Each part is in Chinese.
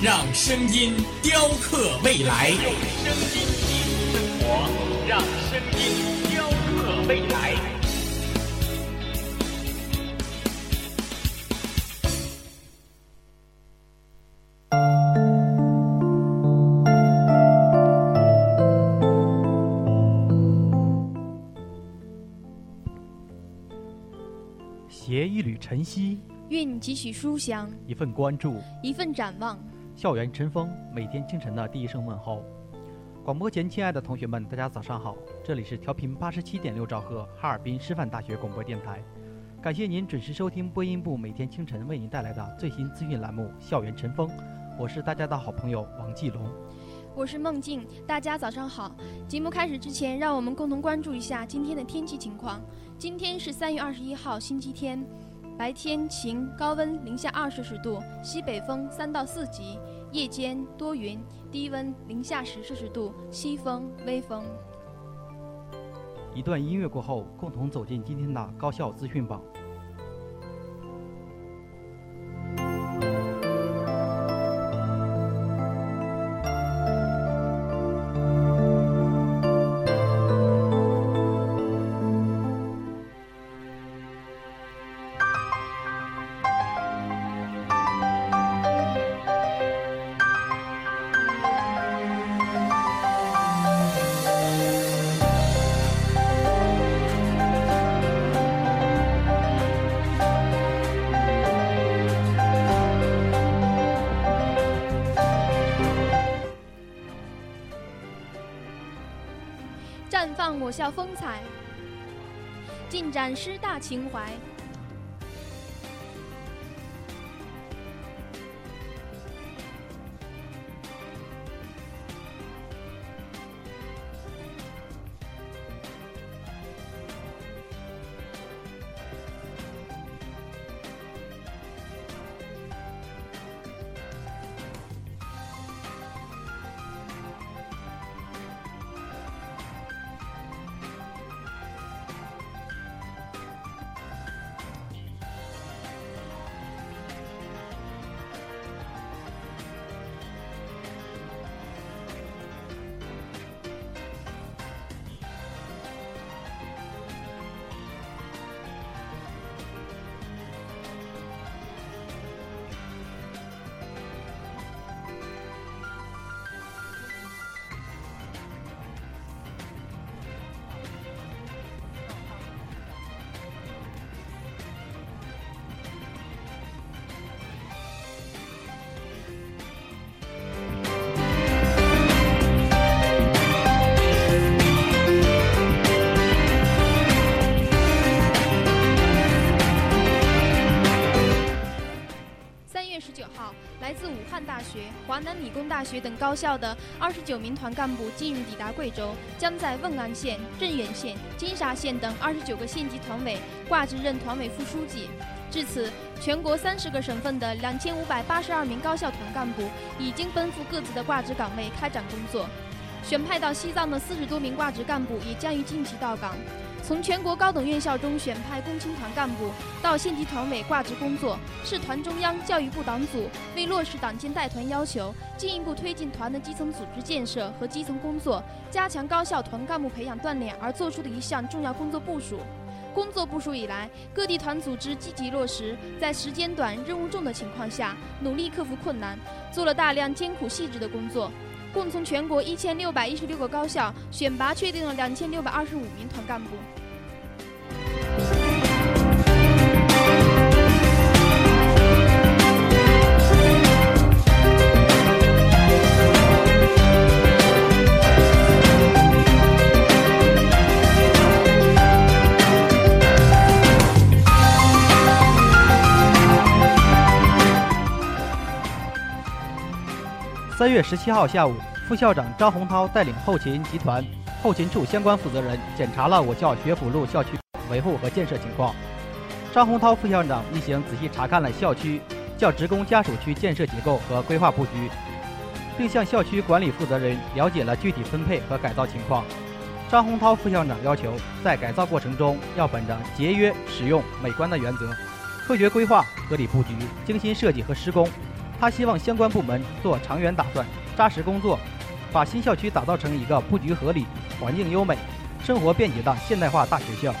让声音雕刻未来。用声音记录生活，让声音雕刻未来。携一缕晨曦，运几许书香，一份关注，一份展望。校园晨风，每天清晨的第一声问候。广播前，亲爱的同学们，大家早上好！这里是调频八十七点六兆赫，哈尔滨师范大学广播电台。感谢您准时收听播音部每天清晨为您带来的最新资讯栏目《校园晨风》，我是大家的好朋友王继龙。我是孟静，大家早上好。节目开始之前，让我们共同关注一下今天的天气情况。今天是三月二十一号，星期天，白天晴，高温零下二摄氏度，西北风三到四级，夜间多云，低温零下十摄氏度，西风微风。一段音乐过后，共同走进今天的高校资讯榜。让我校风采，尽展师大情怀。九号，来自武汉大学、华南理工大学等高校的二十九名团干部近日抵达贵州，将在瓮安县、镇远县、金沙县等二十九个县级团委挂职任团委副书记。至此，全国三十个省份的两千五百八十二名高校团干部已经奔赴各自的挂职岗位开展工作。选派到西藏的四十多名挂职干部也将于近期到岗。从全国高等院校中选派共青团干部到县级团委挂职工作，是团中央、教育部党组为落实党建带团要求，进一步推进团的基层组织建设和基层工作，加强高校团干部培养锻炼而做出的一项重要工作部署。工作部署以来，各地团组织积极落实，在时间短、任务重的情况下，努力克服困难，做了大量艰苦细致的工作。共从全国一千六百一十六个高校选拔确定了两千六百二十五名团干部。三月十七号下午，副校长张洪涛带领后勤集团后勤处相关负责人检查了我校学府路校区维护和建设情况。张洪涛副校长一行仔细查看了校区教职工家属区建设结构和规划布局，并向校区管理负责人了解了具体分配和改造情况。张洪涛副校长要求，在改造过程中要本着节约、实用、美观的原则，科学规划、合理布局、精心设计和施工。他希望相关部门做长远打算、扎实工作，把新校区打造成一个布局合理、环境优美、生活便捷的现代化大学校。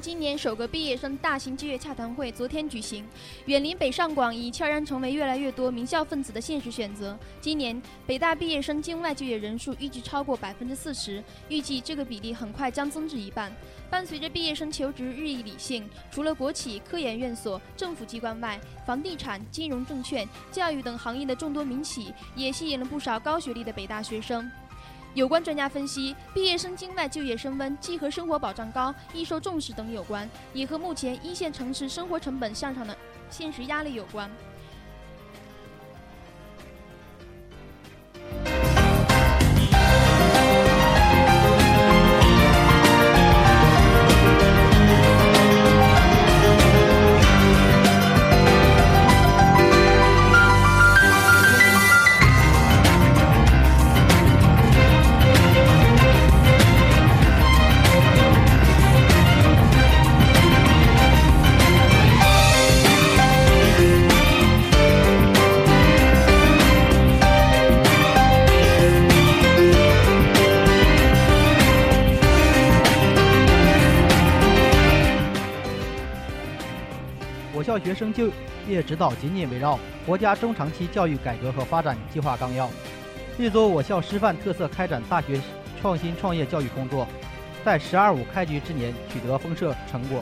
今年首个毕业生大型就业洽谈会昨天举行，远离北上广已悄然成为越来越多名校分子的现实选择。今年北大毕业生境外就业人数预计超过百分之四十，预计这个比例很快将增至一半。伴随着毕业生求职日益理性，除了国企、科研院所、政府机关外，房地产、金融、证券、教育等行业的众多民企也吸引了不少高学历的北大学生。有关专家分析，毕业生境外就业升温，既和生活保障高、易受重视等有关，也和目前一线城市生活成本向上的现实压力有关。就业指导紧紧围绕国家中长期教育改革和发展计划纲要，立足我校师范特色开展大学创新创业教育工作，在“十二五”开局之年取得丰硕成果。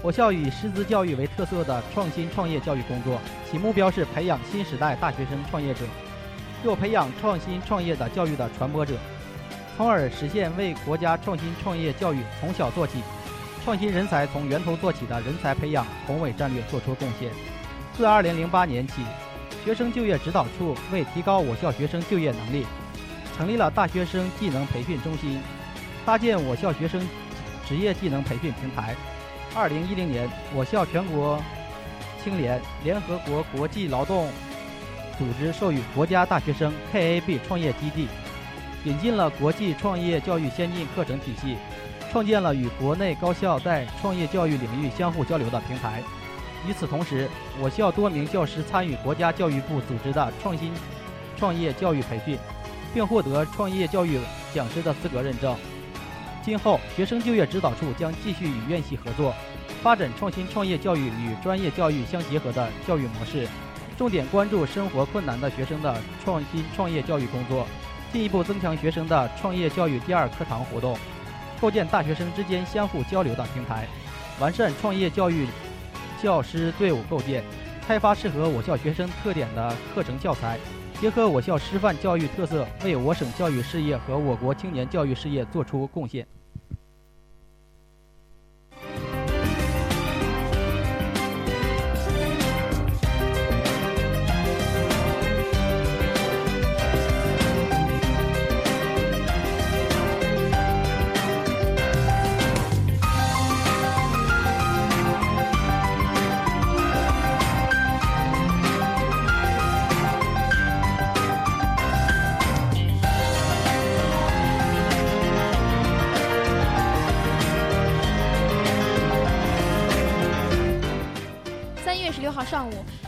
我校以师资教育为特色的创新创业教育工作，其目标是培养新时代大学生创业者，又培养创新创业的教育的传播者，从而实现为国家创新创业教育从小做起。创新人才从源头做起的人才培养宏伟战略作出贡献。自2008年起，学生就业指导处为提高我校学生就业能力，成立了大学生技能培训中心，搭建我校学生职业技能培训平台。2010年，我校全国青联联合国国际劳动组织授予国家大学生 KAB 创业基地，引进了国际创业教育先进课程体系。创建了与国内高校在创业教育领域相互交流的平台。与此同时，我校多名教师参与国家教育部组织的创新创业教育培训，并获得创业教育讲师的资格认证。今后，学生就业指导处将继续与院系合作，发展创新创业教育与专业教育相结合的教育模式，重点关注生活困难的学生的创新创业教育工作，进一步增强学生的创业教育第二课堂活动。构建大学生之间相互交流的平台，完善创业教育教师队伍构建，开发适合我校学生特点的课程教材，结合我校师范教育特色，为我省教育事业和我国青年教育事业作出贡献。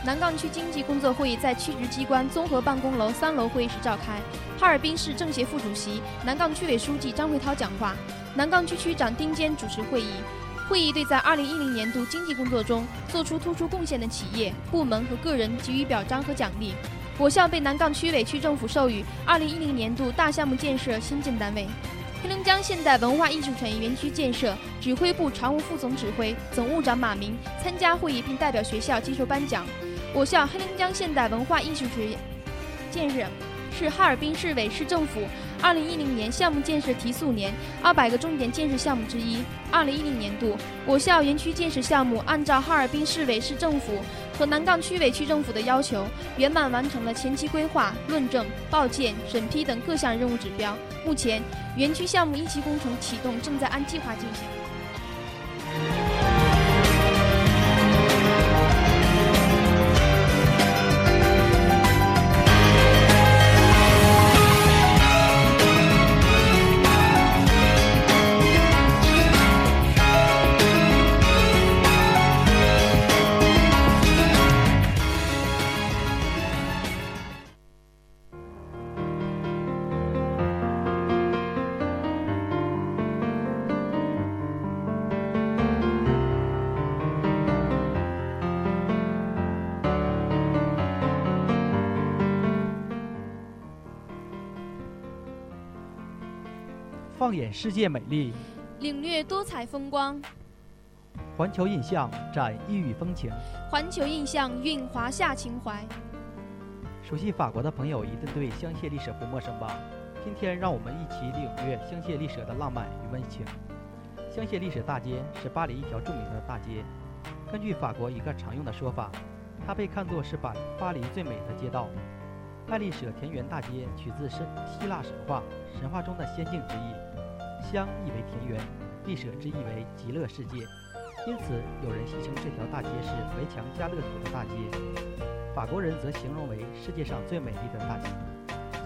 南岗区经济工作会议在区直机关综合办公楼三楼会议室召开。哈尔滨市政协副主席、南岗区委书记张会涛讲话，南岗区区长丁坚主持会议。会议对在2010年度经济工作中做出突出贡献的企业、部门和个人给予表彰和奖励。我校被南岗区委区政府授予2010年度大项目建设新建单位。黑龙江现代文化艺术产业园区建设指挥部常务副总指挥、总务长马明参加会议并代表学校接受颁奖。我校黑龙江现代文化艺术学院建设是哈尔滨市委市政府2010年项目建设提速年200个重点建设项目之一。2010年度，我校园区建设项目按照哈尔滨市委市政府和南岗区委区政府的要求，圆满完成了前期规划、论证、报建、审批等各项任务指标。目前，园区项目一期工程启动，正在按计划进行。放眼世界美丽，领略多彩风光，环球印象展异域风情。环球印象蕴华夏情怀。熟悉法国的朋友一定对香榭丽舍不陌生吧？今天让我们一起领略香榭丽舍的浪漫与温情。香榭丽舍大街是巴黎一条著名的大街。根据法国一个常用的说法，它被看作是巴巴黎最美的街道。爱丽舍田园大街取自神希腊神话，神话中的仙境之意。香意为田园，丽舍之意为极乐世界，因此有人戏称这条大街是围墙加乐土的大街。法国人则形容为世界上最美丽的大街。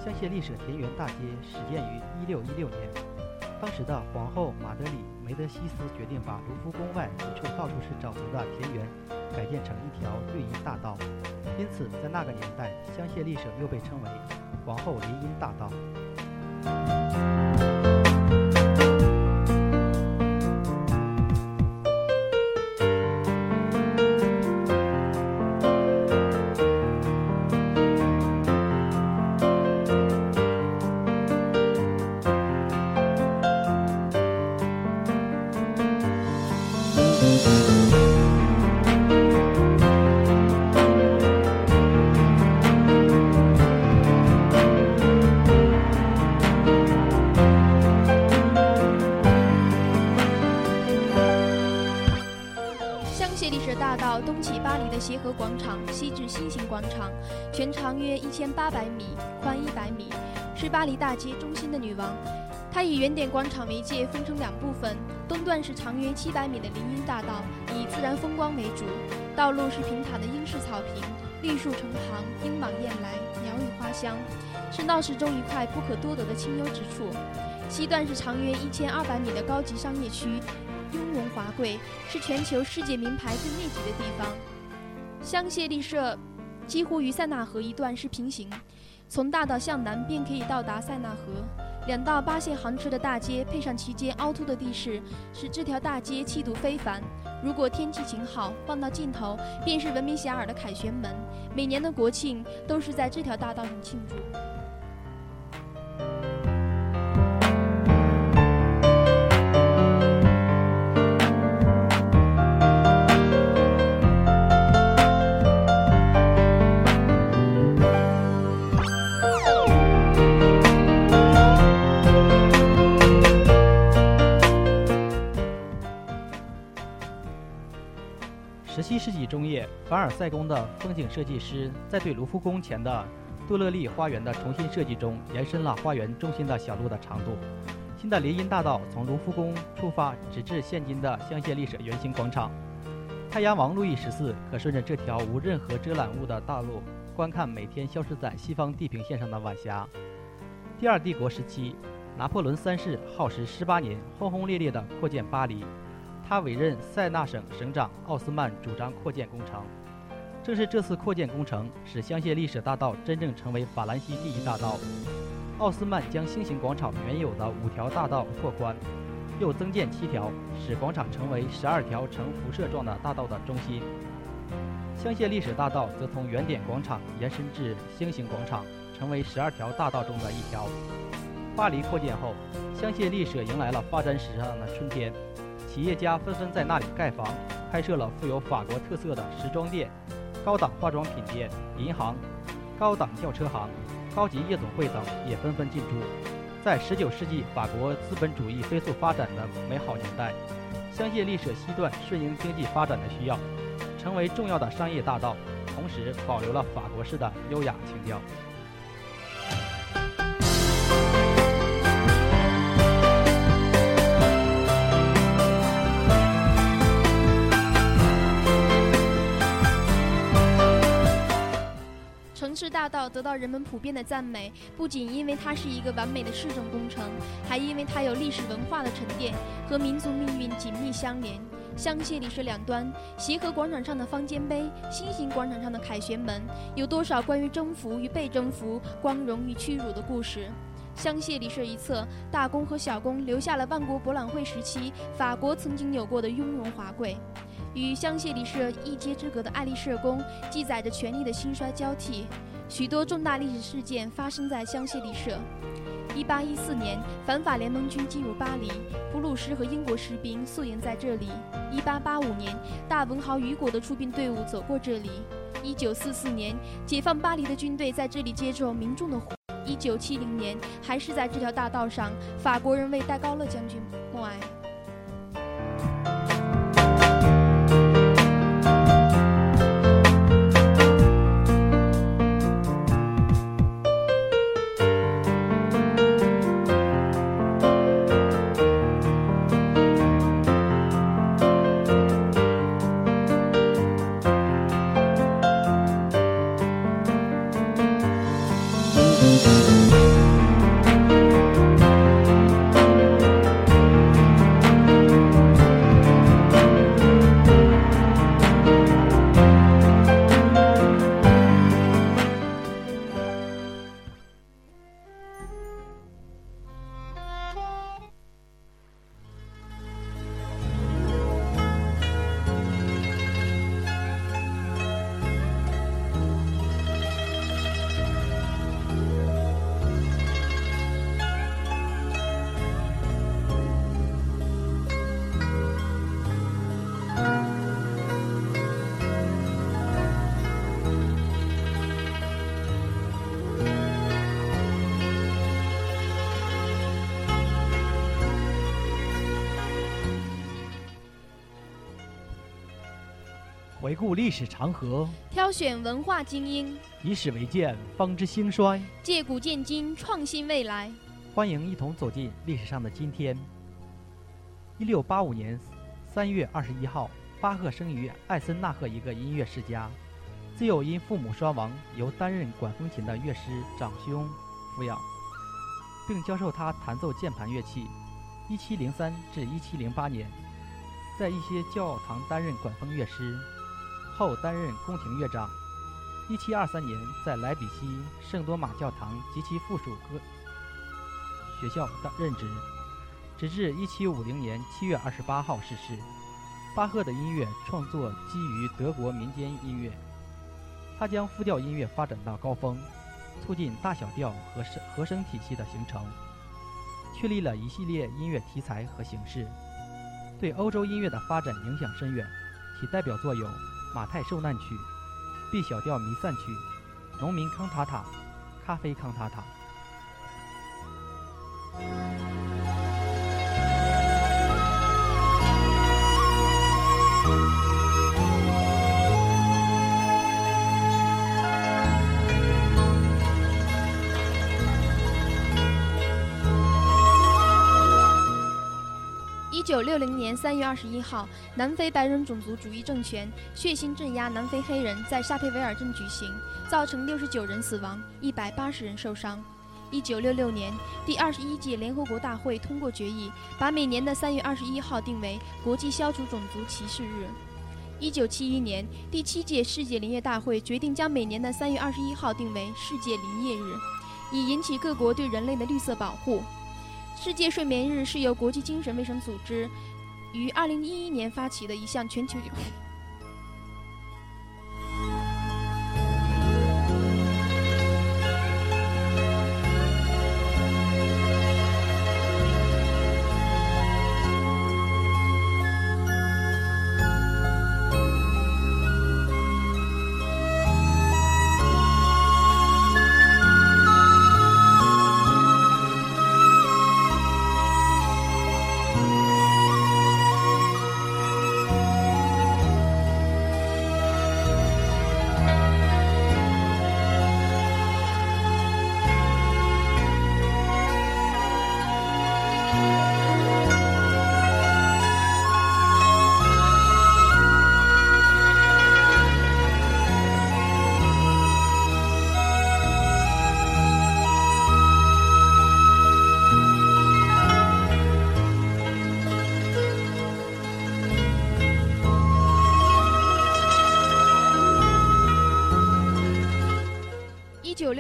香榭丽舍田园大街始建于1616年，当时的皇后玛德里梅德西斯决定把卢浮宫外一处到处是沼泽的田园改建成一条绿荫大道，因此在那个年代，香榭丽舍又被称为皇后林荫大道。巴黎大街中心的女王。它以原点广场为界，分成两部分，东段是长约七百米的林荫大道，以自然风光为主，道路是平坦的英式草坪，绿树成行，莺满燕来，鸟语花香，是闹市中一块不可多得的清幽之处。西段是长约一千二百米的高级商业区，雍容华贵，是全球世界名牌最密集的地方。香榭丽舍几乎与塞纳河一段是平行，从大道向南便可以到达塞纳河。两道八线行车的大街，配上其间凹凸的地势，使这条大街气度非凡。如果天气晴好，放到尽头便是闻名遐迩的凯旋门。每年的国庆都是在这条大道上庆祝。七世纪中叶，凡尔赛宫的风景设计师在对卢浮宫前的杜乐丽花园的重新设计中，延伸了花园中心的小路的长度。新的林荫大道从卢浮宫出发，直至现今的香榭丽舍圆形广场。太阳王路易十四可顺着这条无任何遮拦物的大路，观看每天消失在西方地平线上的晚霞。第二帝国时期，拿破仑三世耗时十八年，轰轰烈烈地扩建巴黎。他委任塞纳省省长奥斯曼主张扩建工程。正是这次扩建工程，使香榭丽舍大道真正成为法兰西第一大道。奥斯曼将星形广场原有的五条大道拓宽，又增建七条，使广场成为十二条呈辐射状的大道的中心。香榭丽舍大道则从原点广场延伸至星形广场，成为十二条大道中的一条。巴黎扩建后，香榭丽舍迎来了发展史上的春天，企业家纷纷在那里盖房，开设了富有法国特色的时装店、高档化妆品店、银行、高档轿车行、高级夜总会等也纷纷进驻。在19世纪法国资本主义飞速发展的美好年代，香榭丽舍西段顺应经济发展的需要。成为重要的商业大道，同时保留了法国式的优雅情调。大道得到人们普遍的赞美，不仅因为它是一个完美的市政工程，还因为它有历史文化的沉淀和民族命运紧密相连。香榭丽舍两端，协和广场上的方尖碑，星星广场上的凯旋门，有多少关于征服与被征服、光荣与屈辱的故事？香榭丽舍一侧，大宫和小宫留下了万国博览会时期法国曾经有过的雍容华贵。与香榭丽舍一街之隔的爱丽舍宫，记载着权力的兴衰交替。许多重大历史事件发生在香榭丽舍。一八一四年，反法联盟军进入巴黎，普鲁士和英国士兵宿营在这里。一八八五年，大文豪雨果的出兵队伍走过这里。一九四四年，解放巴黎的军队在这里接受民众的。一九七零年，还是在这条大道上，法国人为戴高乐将军默哀。回顾历史长河，挑选文化精英，以史为鉴，方知兴衰；借古鉴今，创新未来。欢迎一同走进历史上的今天。一六八五年三月二十一号，巴赫生于艾森纳赫一个音乐世家，自幼因父母双亡，由担任管风琴的乐师长兄抚养，并教授他弹奏键盘乐器。一七零三至一七零八年，在一些教堂担任管风乐师。后担任宫廷乐长。一七二三年，在莱比锡圣多玛教堂及其附属歌学校任职，直至一七五零年七月二十八号逝世。巴赫的音乐创作基于德国民间音乐，他将复调音乐发展到高峰，促进大小调和声和声体系的形成，确立了一系列音乐题材和形式，对欧洲音乐的发展影响深远。其代表作有。马太受难曲、B 小调弥散曲、农民康塔塔、咖啡康塔塔。一九六零年三月二十一号，南非白人种族主义政权血腥镇压南非黑人，在沙佩维尔镇举行，造成六十九人死亡，一百八十人受伤。一九六六年，第二十一届联合国大会通过决议，把每年的三月二十一号定为国际消除种族歧视日。一九七一年，第七届世界林业大会决定将每年的三月二十一号定为世界林业日，以引起各国对人类的绿色保护。世界睡眠日是由国际精神卫生组织于二零一一年发起的一项全球。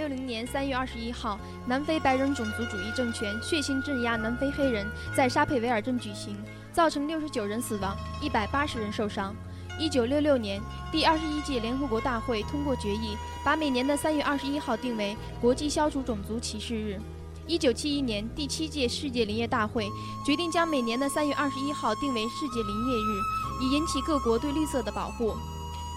六零年三月二十一号，南非白人种族主义政权血腥镇压南非黑人，在沙佩维尔镇举行，造成六十九人死亡，一百八十人受伤。一九六六年，第二十一届联合国大会通过决议，把每年的三月二十一号定为国际消除种族歧视日。一九七一年，第七届世界林业大会决定将每年的三月二十一号定为世界林业日，以引起各国对绿色的保护。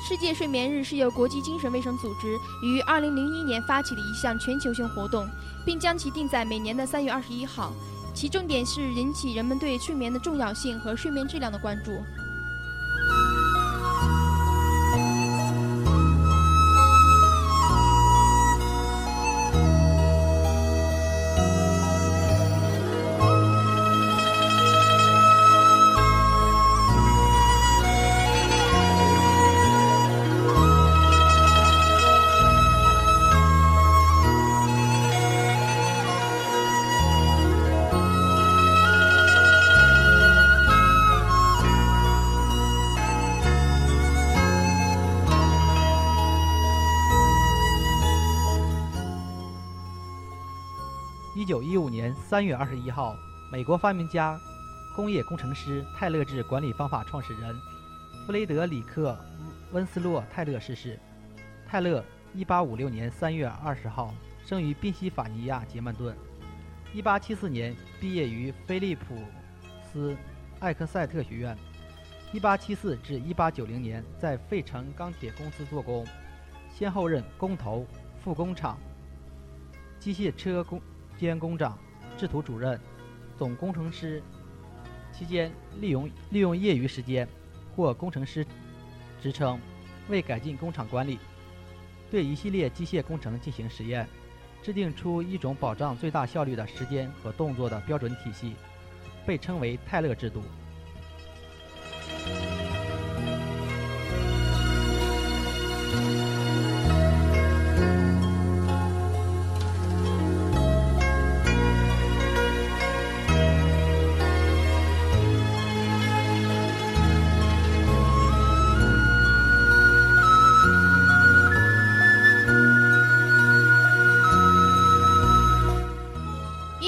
世界睡眠日是由国际精神卫生组织于二零零一年发起的一项全球性活动，并将其定在每年的三月二十一号，其重点是引起人们对睡眠的重要性和睡眠质量的关注。三月二十一号，美国发明家、工业工程师、泰勒制管理方法创始人弗雷德里克·温斯洛·泰勒逝世。泰勒一八五六年三月二十号生于宾夕法尼亚杰曼顿，一八七四年毕业于菲利普斯艾克塞特学院，一八七四至一八九零年在费城钢铁公司做工，先后任工头、副工厂、机械车工。兼工长、制图主任、总工程师，期间利用利用业余时间或工程师职称，为改进工厂管理，对一系列机械工程进行实验，制定出一种保障最大效率的时间和动作的标准体系，被称为泰勒制度。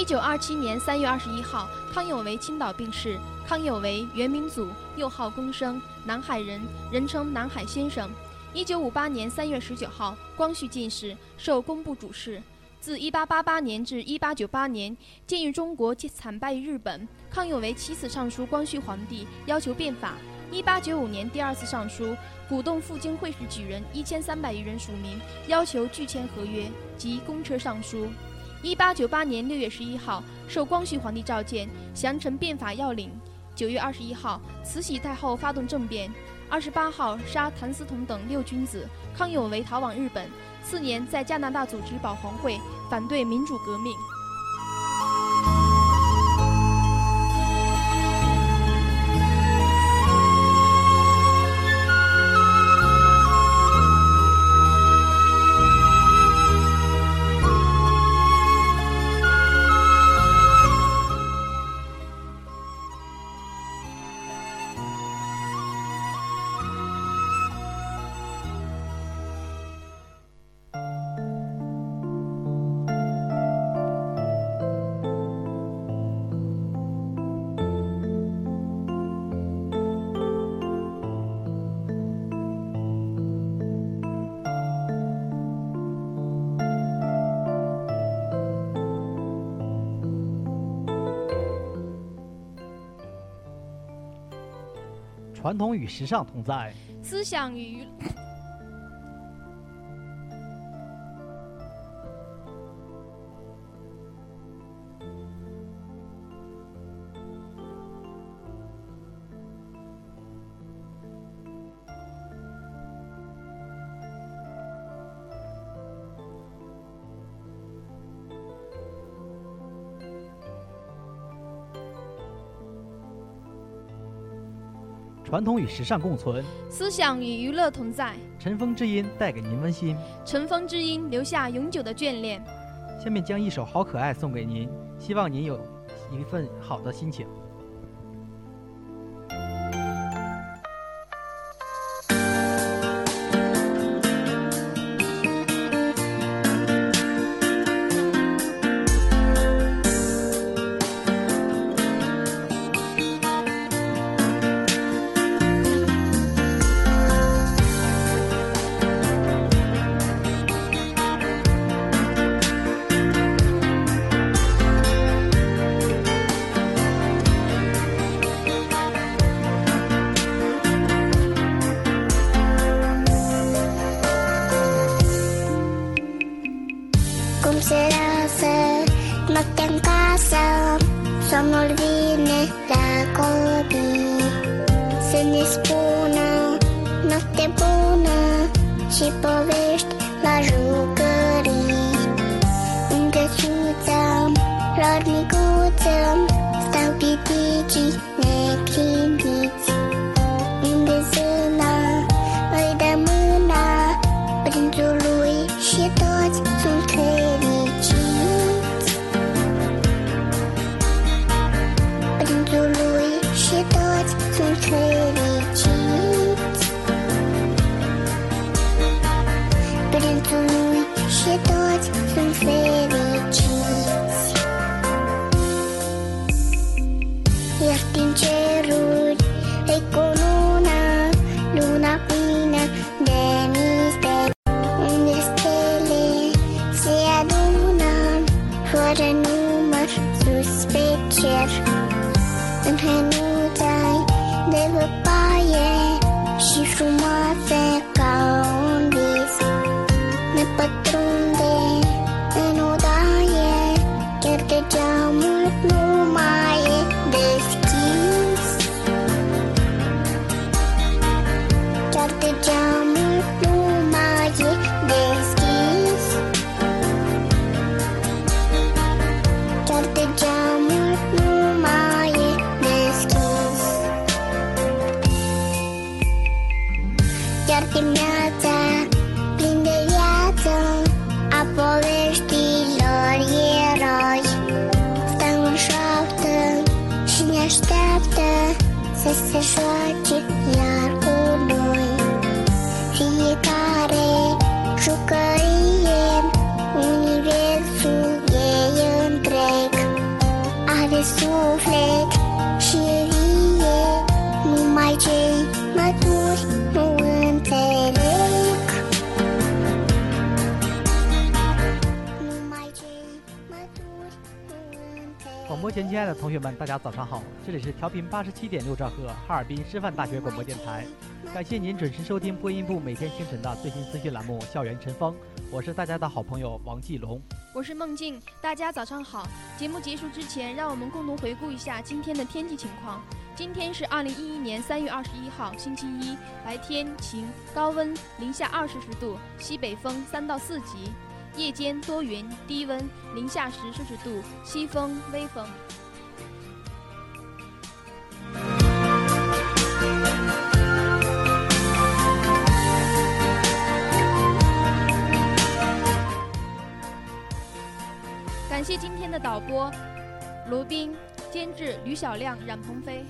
九二七年三月二十一号，康有为青岛病逝。康有为，原名祖，又号公生，南海人，人称南海先生。一九五八年三月十九号，光绪进士，受工部主事。自一八八八年至一八九八年，鉴于中国惨败于日本，康有为七次上书光绪皇帝，要求变法。一八九五年第二次上书，鼓动赴京会试举人一千三百余人署名，要求拒签合约，及公车上书。一八九八年六月十一号，受光绪皇帝召见，详陈变法要领。九月二十一号，慈禧太后发动政变。二十八号，杀谭嗣同等六君子。康有为逃往日本。次年，在加拿大组织保皇会，反对民主革命。传统与时尚同在，思想与。传统与时尚共存，思想与娱乐同在。尘封之音带给您温馨，尘封之音留下永久的眷恋。下面将一首《好可爱》送给您，希望您有一份好的心情。she thought some crazy. 学们，大家早上好，这里是调频八十七点六兆赫哈尔滨师范大学广播电台，感谢您准时收听播音部每天清晨的最新资讯栏目《校园晨风》，我是大家的好朋友王继龙。我是孟静，大家早上好。节目结束之前，让我们共同回顾一下今天的天气情况。今天是二零一一年三月二十一号，星期一，白天晴，高温零下二摄氏度，西北风三到四级，夜间多云，低温零下十摄氏度，西风微风。谢今天的导播卢斌监制吕晓亮冉鹏飞。